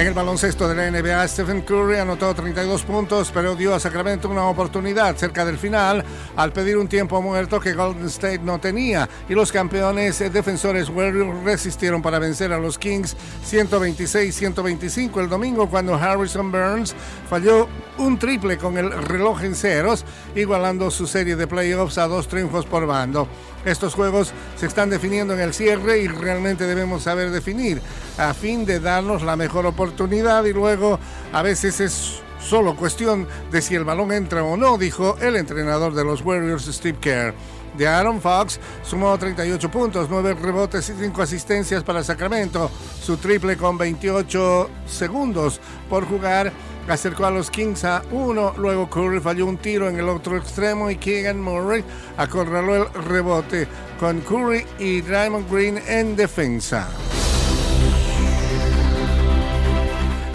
En el baloncesto de la NBA, Stephen Curry anotó 32 puntos, pero dio a Sacramento una oportunidad cerca del final al pedir un tiempo muerto que Golden State no tenía. Y los campeones defensores Warriors resistieron para vencer a los Kings 126-125 el domingo cuando Harrison Burns falló un triple con el reloj en ceros, igualando su serie de playoffs a dos triunfos por bando. Estos juegos se están definiendo en el cierre y realmente debemos saber definir a fin de darnos la mejor oportunidad y luego a veces es solo cuestión de si el balón entra o no, dijo el entrenador de los Warriors Steve Kerr. De Aaron Fox sumó 38 puntos, 9 rebotes y 5 asistencias para Sacramento. Su triple con 28 segundos por jugar acercó a los Kings a uno. Luego Curry falló un tiro en el otro extremo y Keegan Murray acorraló el rebote con Curry y Raymond Green en defensa.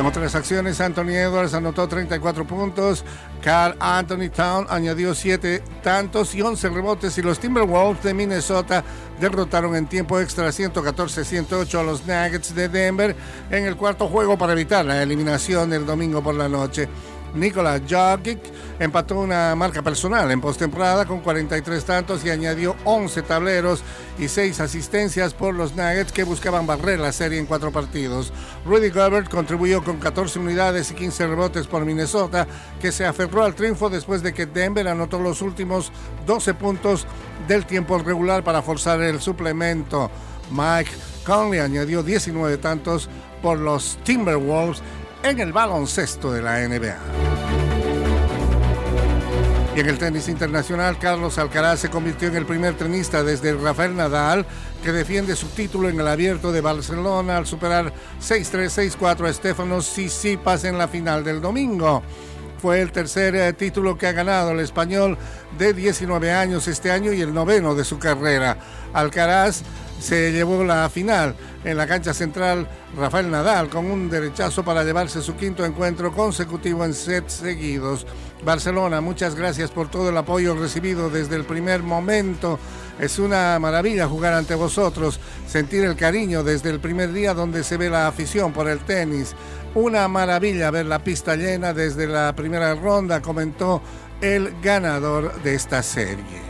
En otras acciones, Anthony Edwards anotó 34 puntos, Carl Anthony Town añadió 7 tantos y 11 rebotes y los Timberwolves de Minnesota derrotaron en tiempo extra 114-108 a los Nuggets de Denver en el cuarto juego para evitar la eliminación el domingo por la noche. Nikola Jokic empató una marca personal en postemporada con 43 tantos y añadió 11 tableros y 6 asistencias por los Nuggets que buscaban barrer la serie en cuatro partidos. Rudy Gobert contribuyó con 14 unidades y 15 rebotes por Minnesota, que se aferró al triunfo después de que Denver anotó los últimos 12 puntos del tiempo regular para forzar el suplemento. Mike Conley añadió 19 tantos por los Timberwolves en el baloncesto de la NBA. En el tenis internacional, Carlos Alcaraz se convirtió en el primer tenista desde Rafael Nadal que defiende su título en el abierto de Barcelona al superar 6-3, 6-4 a Stefanos Tsitsipas en la final del domingo. Fue el tercer eh, título que ha ganado el español de 19 años este año y el noveno de su carrera. Alcaraz se llevó la final en la cancha central Rafael Nadal con un derechazo para llevarse su quinto encuentro consecutivo en sets seguidos. Barcelona, muchas gracias por todo el apoyo recibido desde el primer momento. Es una maravilla jugar ante vosotros, sentir el cariño desde el primer día donde se ve la afición por el tenis. Una maravilla ver la pista llena desde la primera ronda, comentó el ganador de esta serie.